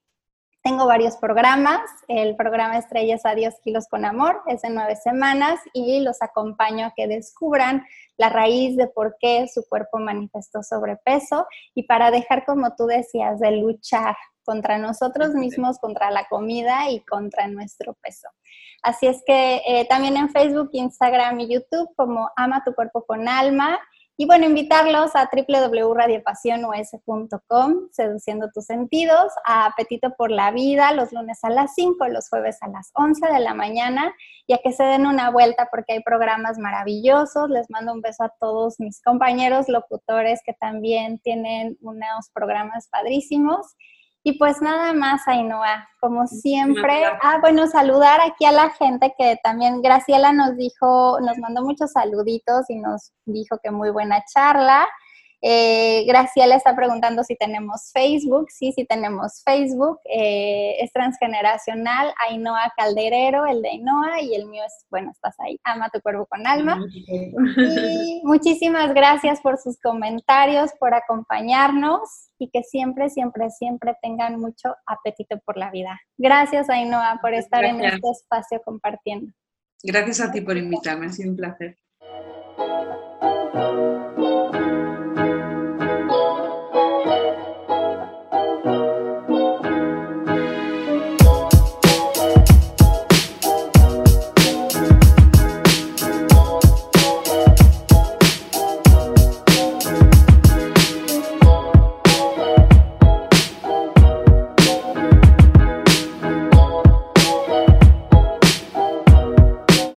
tengo varios programas. El programa Estrellas Adiós Kilos con Amor es de nueve semanas y los acompaño a que descubran la raíz de por qué su cuerpo manifestó sobrepeso y para dejar, como tú decías, de luchar contra nosotros mismos, contra la comida y contra nuestro peso. Así es que eh, también en Facebook, Instagram y YouTube como Ama tu cuerpo con alma Y bueno, invitarlos a www.radiopasionus.com, seduciendo tus sentidos, a Apetito por la Vida, los lunes a las 5, los jueves a las 11 de la mañana, y a que se den una vuelta porque hay programas maravillosos. Les mando un beso a todos mis compañeros locutores que también tienen unos programas padrísimos. Y pues nada más, Ainhoa, como siempre. Ah, bueno, saludar aquí a la gente que también Graciela nos dijo, nos mandó muchos saluditos y nos dijo que muy buena charla. Eh, Graciela está preguntando si tenemos Facebook. Sí, sí tenemos Facebook. Eh, es transgeneracional. Ainhoa Calderero, el de Ainhoa, y el mío es, bueno, estás ahí, Ama tu cuerpo con alma. Y muchísimas gracias por sus comentarios, por acompañarnos y que siempre, siempre, siempre tengan mucho apetito por la vida. Gracias, Ainhoa, por estar en este espacio compartiendo. Gracias a ti por invitarme, ha sido un placer.